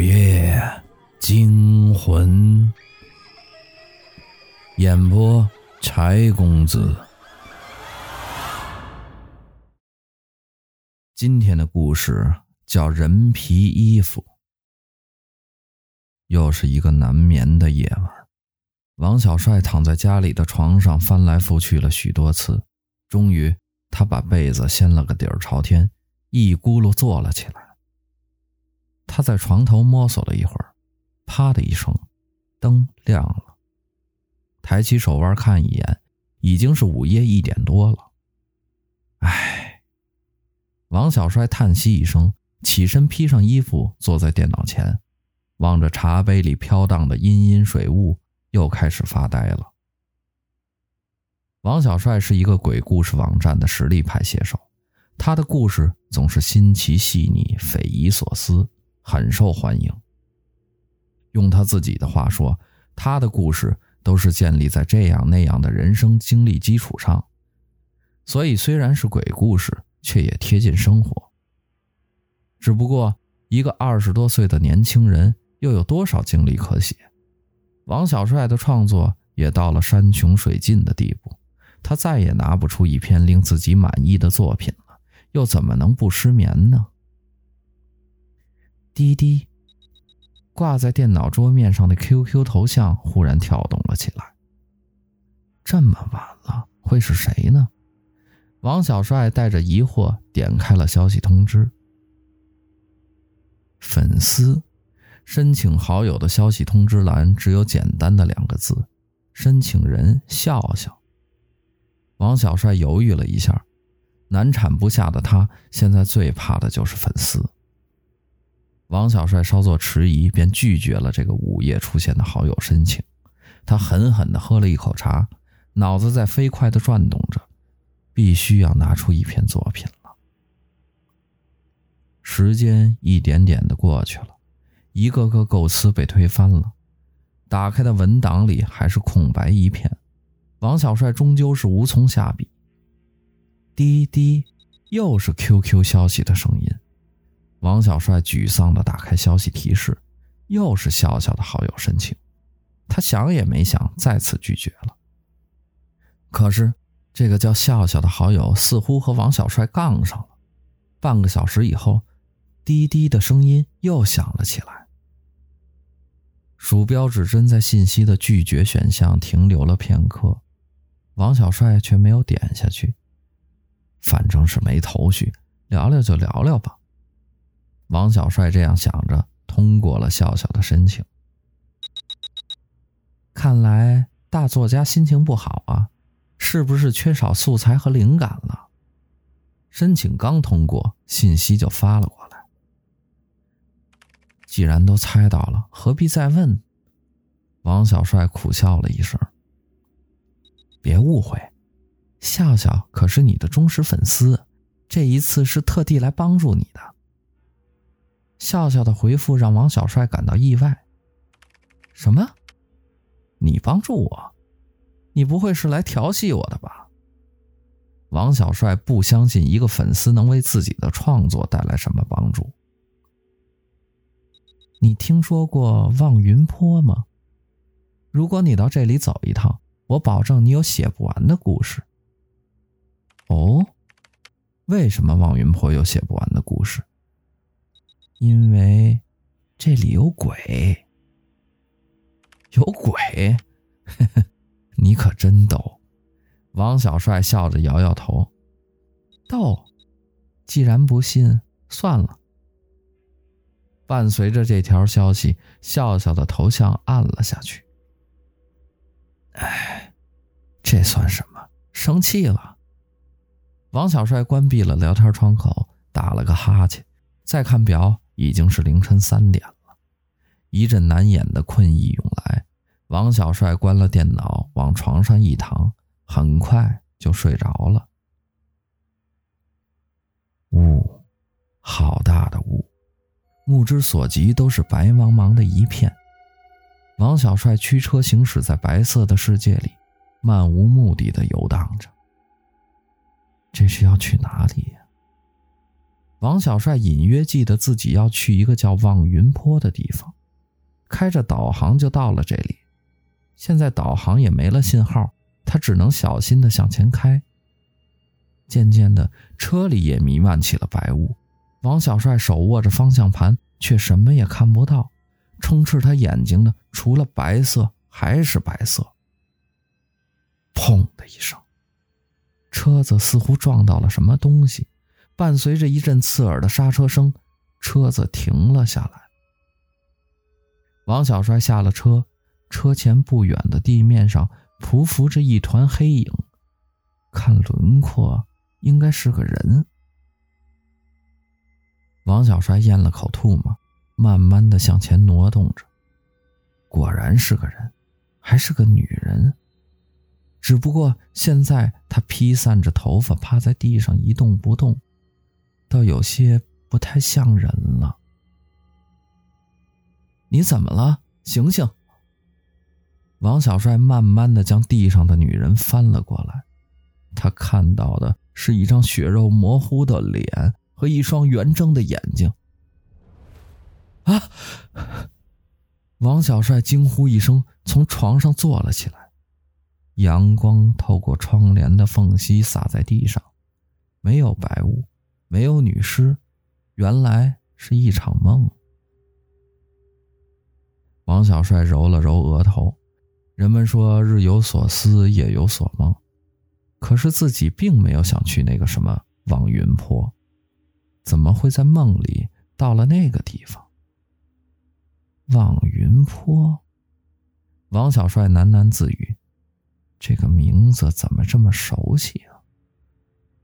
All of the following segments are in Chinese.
午夜惊魂，演播柴公子。今天的故事叫《人皮衣服》。又是一个难眠的夜晚，王小帅躺在家里的床上翻来覆去了许多次，终于他把被子掀了个底儿朝天，一咕噜坐了起来。他在床头摸索了一会儿，啪的一声，灯亮了。抬起手腕看一眼，已经是午夜一点多了。唉，王小帅叹息一声，起身披上衣服，坐在电脑前，望着茶杯里飘荡的阴阴水雾，又开始发呆了。王小帅是一个鬼故事网站的实力派写手，他的故事总是新奇细腻、匪夷所思。很受欢迎。用他自己的话说，他的故事都是建立在这样那样的人生经历基础上，所以虽然是鬼故事，却也贴近生活。只不过，一个二十多岁的年轻人又有多少经历可写？王小帅的创作也到了山穷水尽的地步，他再也拿不出一篇令自己满意的作品了，又怎么能不失眠呢？滴滴，挂在电脑桌面上的 QQ 头像忽然跳动了起来。这么晚了，会是谁呢？王小帅带着疑惑点开了消息通知。粉丝申请好友的消息通知栏只有简单的两个字：申请人笑笑。王小帅犹豫了一下，难产不下的他现在最怕的就是粉丝。王小帅稍作迟疑，便拒绝了这个午夜出现的好友申请。他狠狠地喝了一口茶，脑子在飞快地转动着，必须要拿出一篇作品了。时间一点点地过去了，一个个构思被推翻了，打开的文档里还是空白一片。王小帅终究是无从下笔。滴滴，又是 QQ 消息的声音。王小帅沮丧地打开消息提示，又是笑笑的好友申请。他想也没想，再次拒绝了。可是，这个叫笑笑的好友似乎和王小帅杠上了。半个小时以后，滴滴的声音又响了起来。鼠标指针在信息的拒绝选项停留了片刻，王小帅却没有点下去。反正是没头绪，聊聊就聊聊吧。王小帅这样想着，通过了笑笑的申请。看来大作家心情不好啊，是不是缺少素材和灵感了？申请刚通过，信息就发了过来。既然都猜到了，何必再问？王小帅苦笑了一声。别误会，笑笑可是你的忠实粉丝，这一次是特地来帮助你的。笑笑的回复让王小帅感到意外。什么？你帮助我？你不会是来调戏我的吧？王小帅不相信一个粉丝能为自己的创作带来什么帮助。你听说过望云坡吗？如果你到这里走一趟，我保证你有写不完的故事。哦，为什么望云坡有写不完的故事？因为这里有鬼，有鬼，呵呵，你可真逗。王小帅笑着摇摇头，逗。既然不信，算了。伴随着这条消息，笑笑的头像暗了下去。哎，这算什么？生气了。王小帅关闭了聊天窗口，打了个哈欠，再看表。已经是凌晨三点了，一阵难掩的困意涌来，王小帅关了电脑，往床上一躺，很快就睡着了。雾，好大的雾，目之所及都是白茫茫的一片。王小帅驱车行驶在白色的世界里，漫无目的的游荡着。这是要去哪里呀？王小帅隐约记得自己要去一个叫望云坡的地方，开着导航就到了这里。现在导航也没了信号，他只能小心地向前开。渐渐的，车里也弥漫起了白雾。王小帅手握着方向盘，却什么也看不到。充斥他眼睛的，除了白色，还是白色。砰的一声，车子似乎撞到了什么东西，伴随着一阵刺耳的刹车声，车子停了下来。王小帅下了车，车前不远的地面上匍匐着一团黑影，看轮廓。应该是个人。王小帅咽了口唾沫，慢慢的向前挪动着。果然是个人，还是个女人。只不过现在她披散着头发，趴在地上一动不动，倒有些不太像人了。你怎么了？醒醒！王小帅慢慢的将地上的女人翻了过来，他看到的。是一张血肉模糊的脸和一双圆睁的眼睛。啊！王小帅惊呼一声，从床上坐了起来。阳光透过窗帘的缝隙洒在地上，没有白雾，没有女尸，原来是一场梦。王小帅揉了揉额头。人们说，日有所思，夜有所梦。可是自己并没有想去那个什么望云坡，怎么会在梦里到了那个地方？望云坡，王小帅喃喃自语：“这个名字怎么这么熟悉啊？”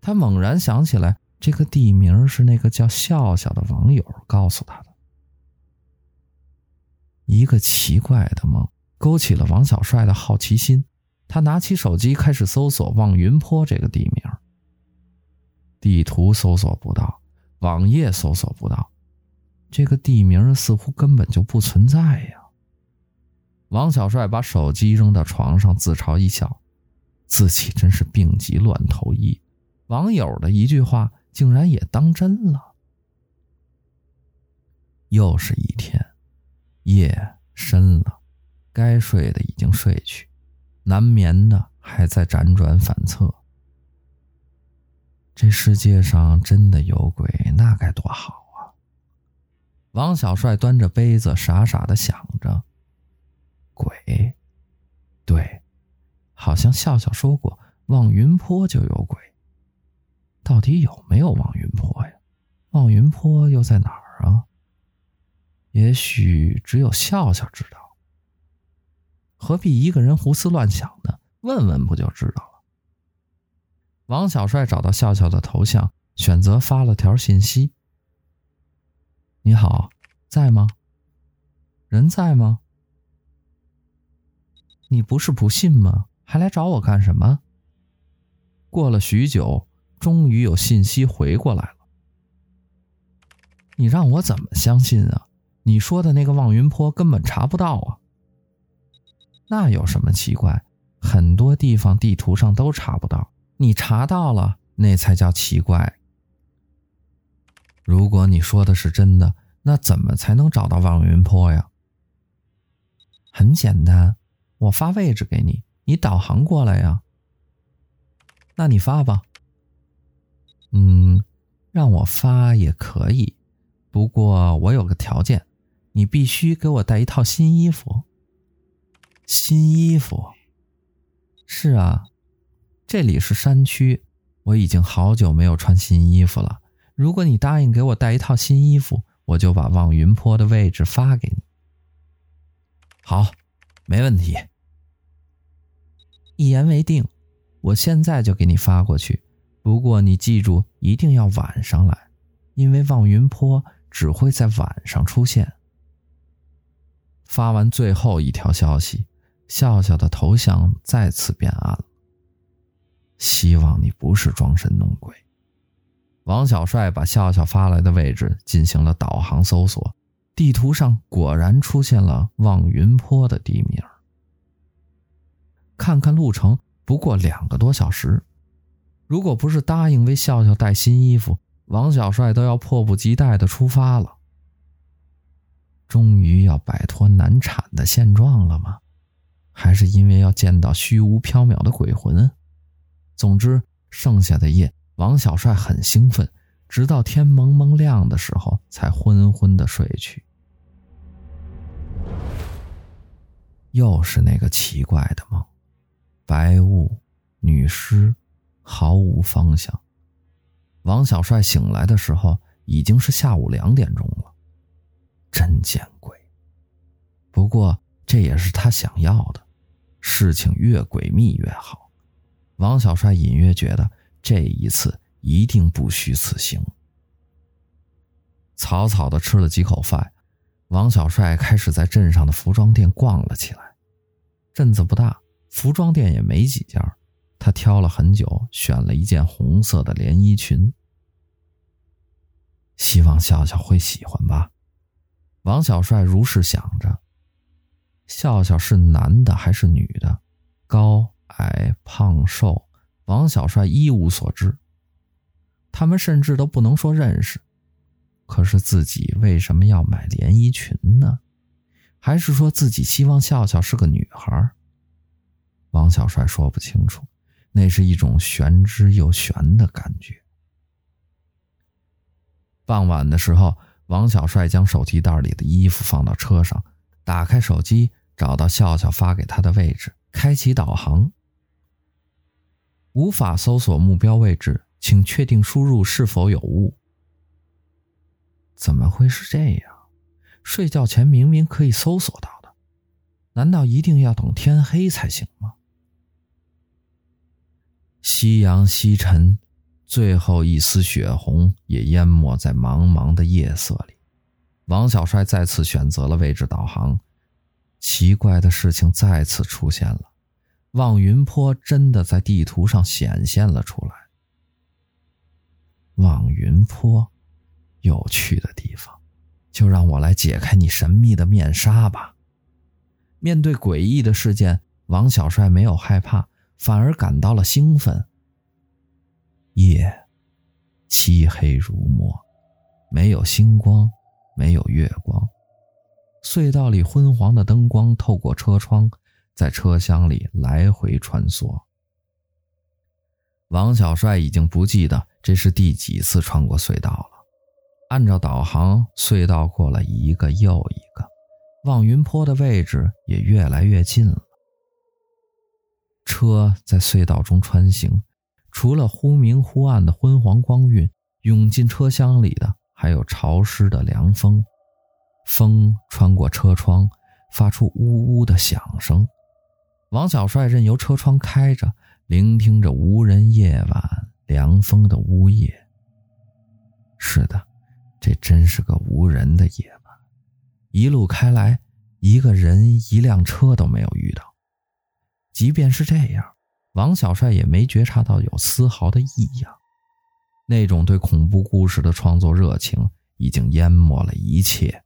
他猛然想起来，这个地名是那个叫笑笑的网友告诉他的。一个奇怪的梦勾起了王小帅的好奇心。他拿起手机，开始搜索望云坡这个地名。地图搜索不到，网页搜索不到，这个地名似乎根本就不存在呀。王小帅把手机扔到床上，自嘲一笑，自己真是病急乱投医，网友的一句话竟然也当真了。又是一天，夜深了，该睡的已经睡去。难眠的还在辗转反侧。这世界上真的有鬼，那该多好啊！王小帅端着杯子，傻傻的想着。鬼，对，好像笑笑说过，望云坡就有鬼。到底有没有望云坡呀？望云坡又在哪儿啊？也许只有笑笑知道。何必一个人胡思乱想呢？问问不就知道了。王小帅找到笑笑的头像，选择发了条信息：“你好，在吗？人在吗？你不是不信吗？还来找我干什么？”过了许久，终于有信息回过来了。你让我怎么相信啊？你说的那个望云坡根本查不到啊！那有什么奇怪？很多地方地图上都查不到，你查到了，那才叫奇怪。如果你说的是真的，那怎么才能找到望云坡呀？很简单，我发位置给你，你导航过来呀。那你发吧。嗯，让我发也可以，不过我有个条件，你必须给我带一套新衣服。新衣服，是啊，这里是山区，我已经好久没有穿新衣服了。如果你答应给我带一套新衣服，我就把望云坡的位置发给你。好，没问题，一言为定。我现在就给你发过去。不过你记住，一定要晚上来，因为望云坡只会在晚上出现。发完最后一条消息。笑笑的头像再次变暗了。希望你不是装神弄鬼。王小帅把笑笑发来的位置进行了导航搜索，地图上果然出现了望云坡的地名。看看路程，不过两个多小时。如果不是答应为笑笑带新衣服，王小帅都要迫不及待的出发了。终于要摆脱难产的现状了吗？还是因为要见到虚无缥缈的鬼魂？总之，剩下的夜，王小帅很兴奋，直到天蒙蒙亮的时候，才昏昏的睡去。又是那个奇怪的梦，白雾、女尸，毫无方向。王小帅醒来的时候，已经是下午两点钟了。真见鬼！不过这也是他想要的，事情越诡秘越好。王小帅隐约觉得这一次一定不虚此行。草草的吃了几口饭，王小帅开始在镇上的服装店逛了起来。镇子不大，服装店也没几家。他挑了很久，选了一件红色的连衣裙。希望笑笑会喜欢吧。王小帅如是想着，笑笑是男的还是女的？高矮胖瘦，王小帅一无所知。他们甚至都不能说认识。可是自己为什么要买连衣裙呢？还是说自己希望笑笑是个女孩？王小帅说不清楚，那是一种玄之又玄的感觉。傍晚的时候。王小帅将手提袋里的衣服放到车上，打开手机，找到笑笑发给他的位置，开启导航。无法搜索目标位置，请确定输入是否有误。怎么会是这样？睡觉前明明可以搜索到的，难道一定要等天黑才行吗？夕阳西沉。最后一丝血红也淹没在茫茫的夜色里。王小帅再次选择了位置导航，奇怪的事情再次出现了，望云坡真的在地图上显现了出来。望云坡，有趣的地方，就让我来解开你神秘的面纱吧。面对诡异的事件，王小帅没有害怕，反而感到了兴奋。夜，漆黑如墨，没有星光，没有月光。隧道里昏黄的灯光透过车窗，在车厢里来回穿梭。王小帅已经不记得这是第几次穿过隧道了。按照导航，隧道过了一个又一个，望云坡的位置也越来越近了。车在隧道中穿行。除了忽明忽暗的昏黄光晕，涌进车厢里的还有潮湿的凉风，风穿过车窗，发出呜呜的响声。王小帅任由车窗开着，聆听着无人夜晚凉风的呜咽。是的，这真是个无人的夜晚。一路开来，一个人、一辆车都没有遇到。即便是这样。王小帅也没觉察到有丝毫的异样，那种对恐怖故事的创作热情已经淹没了一切。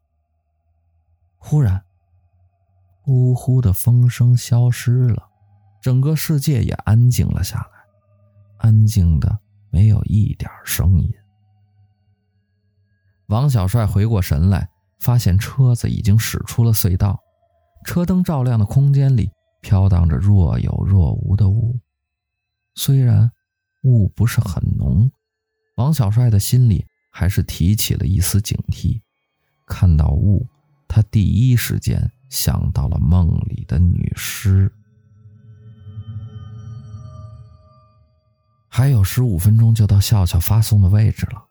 忽然，呼呼的风声消失了，整个世界也安静了下来，安静的没有一点声音。王小帅回过神来，发现车子已经驶出了隧道，车灯照亮的空间里。飘荡着若有若无的雾，虽然雾不是很浓，王小帅的心里还是提起了一丝警惕。看到雾，他第一时间想到了梦里的女尸。还有十五分钟就到笑笑发送的位置了，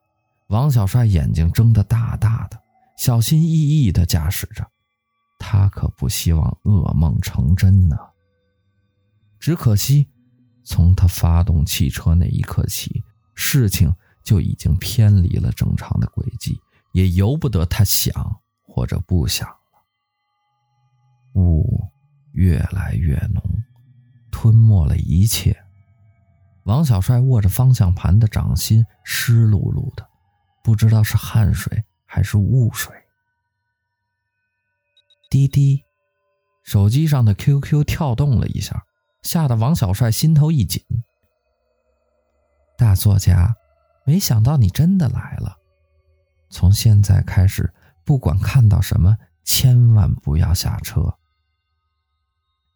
王小帅眼睛睁得大大的，小心翼翼地驾驶着。他可不希望噩梦成真呢。只可惜，从他发动汽车那一刻起，事情就已经偏离了正常的轨迹，也由不得他想或者不想了。雾越来越浓，吞没了一切。王小帅握着方向盘的掌心湿漉漉的，不知道是汗水还是雾水。滴滴，手机上的 QQ 跳动了一下，吓得王小帅心头一紧。大作家，没想到你真的来了。从现在开始，不管看到什么，千万不要下车。”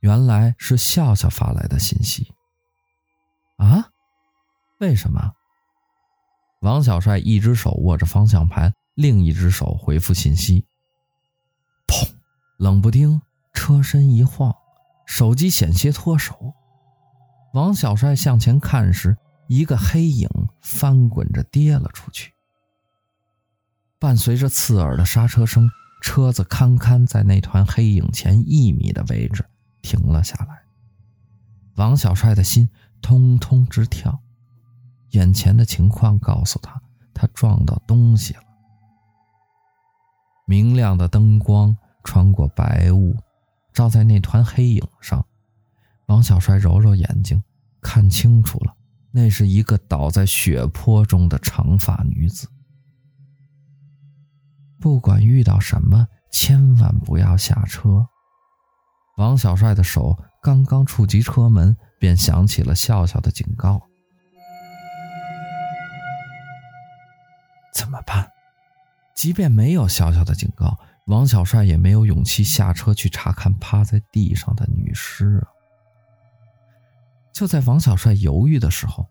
原来是笑笑发来的信息。啊？为什么？王小帅一只手握着方向盘，另一只手回复信息。砰！冷不丁，车身一晃，手机险些脱手。王小帅向前看时，一个黑影翻滚着跌了出去。伴随着刺耳的刹车声，车子堪堪在那团黑影前一米的位置停了下来。王小帅的心通通直跳。眼前的情况告诉他，他撞到东西了。明亮的灯光穿过白雾，照在那团黑影上。王小帅揉揉眼睛，看清楚了，那是一个倒在血泊中的长发女子。不管遇到什么，千万不要下车。王小帅的手刚刚触及车门，便响起了笑笑的警告。怎么办？即便没有笑笑的警告，王小帅也没有勇气下车去查看趴在地上的女尸啊。就在王小帅犹豫的时候，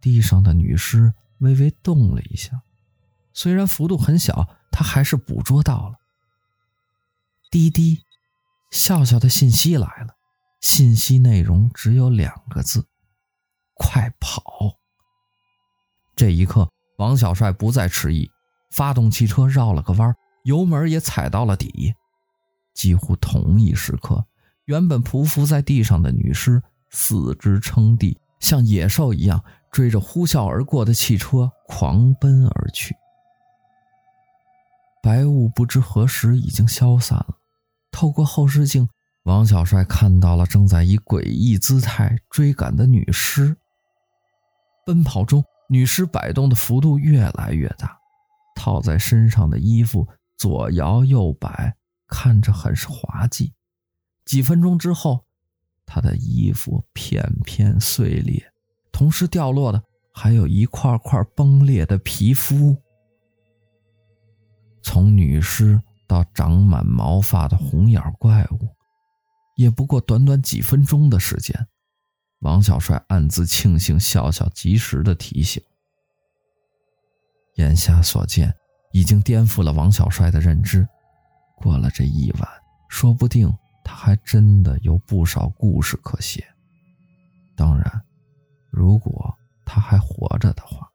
地上的女尸微微动了一下，虽然幅度很小，他还是捕捉到了。滴滴，笑笑的信息来了，信息内容只有两个字：快跑。这一刻。王小帅不再迟疑，发动汽车绕了个弯，油门也踩到了底。几乎同一时刻，原本匍匐在地上的女尸四肢撑地，像野兽一样追着呼啸而过的汽车狂奔而去。白雾不知何时已经消散了，透过后视镜，王小帅看到了正在以诡异姿态追赶的女尸。奔跑中。女尸摆动的幅度越来越大，套在身上的衣服左摇右摆，看着很是滑稽。几分钟之后，他的衣服片片碎裂，同时掉落的还有一块块崩裂的皮肤。从女尸到长满毛发的红眼怪物，也不过短短几分钟的时间。王小帅暗自庆幸笑笑及时的提醒。眼下所见已经颠覆了王小帅的认知。过了这一晚，说不定他还真的有不少故事可写。当然，如果他还活着的话。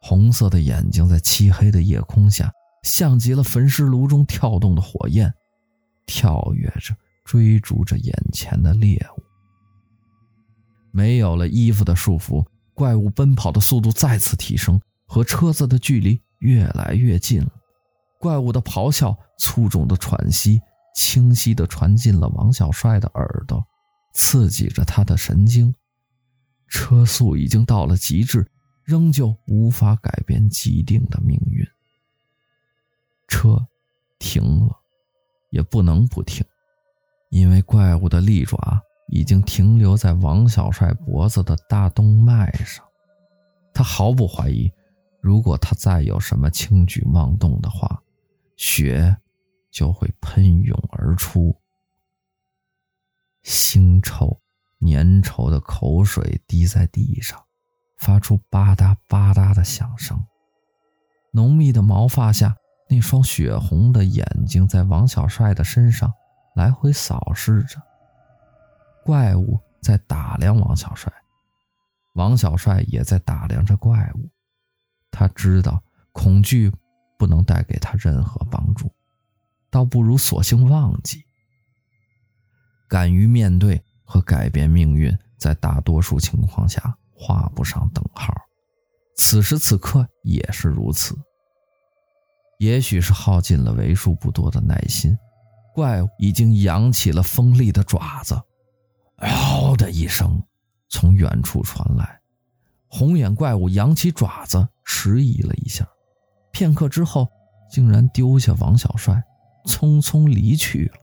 红色的眼睛在漆黑的夜空下，像极了焚尸炉中跳动的火焰，跳跃着追逐着眼前的猎物。没有了衣服的束缚，怪物奔跑的速度再次提升，和车子的距离越来越近了。怪物的咆哮、粗重的喘息，清晰地传进了王小帅的耳朵，刺激着他的神经。车速已经到了极致，仍旧无法改变既定的命运。车停了，也不能不停，因为怪物的利爪。已经停留在王小帅脖子的大动脉上，他毫不怀疑，如果他再有什么轻举妄动的话，血就会喷涌而出。腥臭、粘稠的口水滴在地上，发出吧嗒吧嗒的响声。浓密的毛发下，那双血红的眼睛在王小帅的身上来回扫视着。怪物在打量王小帅，王小帅也在打量着怪物。他知道恐惧不能带给他任何帮助，倒不如索性忘记。敢于面对和改变命运，在大多数情况下画不上等号。此时此刻也是如此。也许是耗尽了为数不多的耐心，怪物已经扬起了锋利的爪子。嗷的一声从远处传来，红眼怪物扬起爪子，迟疑了一下，片刻之后，竟然丢下王小帅，匆匆离去了。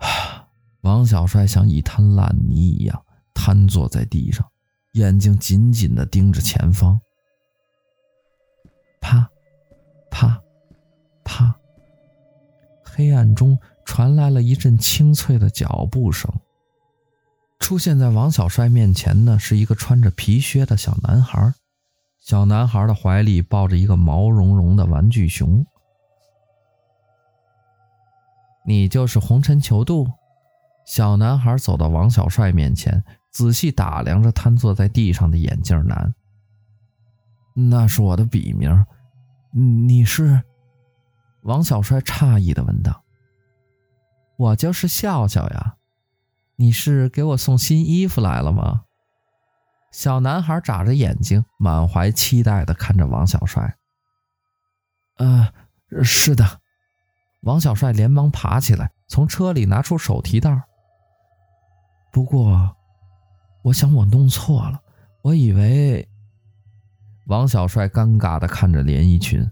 王小帅像一滩烂泥一样瘫坐在地上，眼睛紧紧地盯着前方。啪，啪，啪，黑暗中传来了一阵清脆的脚步声。出现在王小帅面前的是一个穿着皮靴的小男孩，小男孩的怀里抱着一个毛茸茸的玩具熊。你就是红尘求渡？小男孩走到王小帅面前，仔细打量着瘫坐在地上的眼镜男。那是我的笔名。你是？王小帅诧异地问道。我就是笑笑呀。你是给我送新衣服来了吗？小男孩眨着眼睛，满怀期待的看着王小帅。呃，是的。王小帅连忙爬起来，从车里拿出手提袋。不过，我想我弄错了，我以为……王小帅尴尬的看着连衣裙。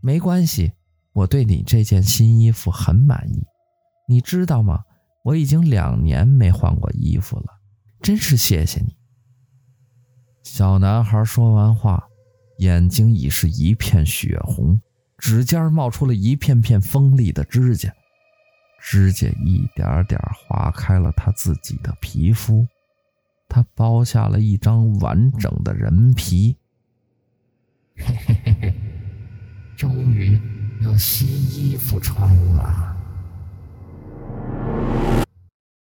没关系，我对你这件新衣服很满意，你知道吗？我已经两年没换过衣服了，真是谢谢你。小男孩说完话，眼睛已是一片血红，指尖冒出了一片片锋利的指甲，指甲一点点划开了他自己的皮肤，他剥下了一张完整的人皮。嘿嘿嘿嘿，终于有新衣服穿了。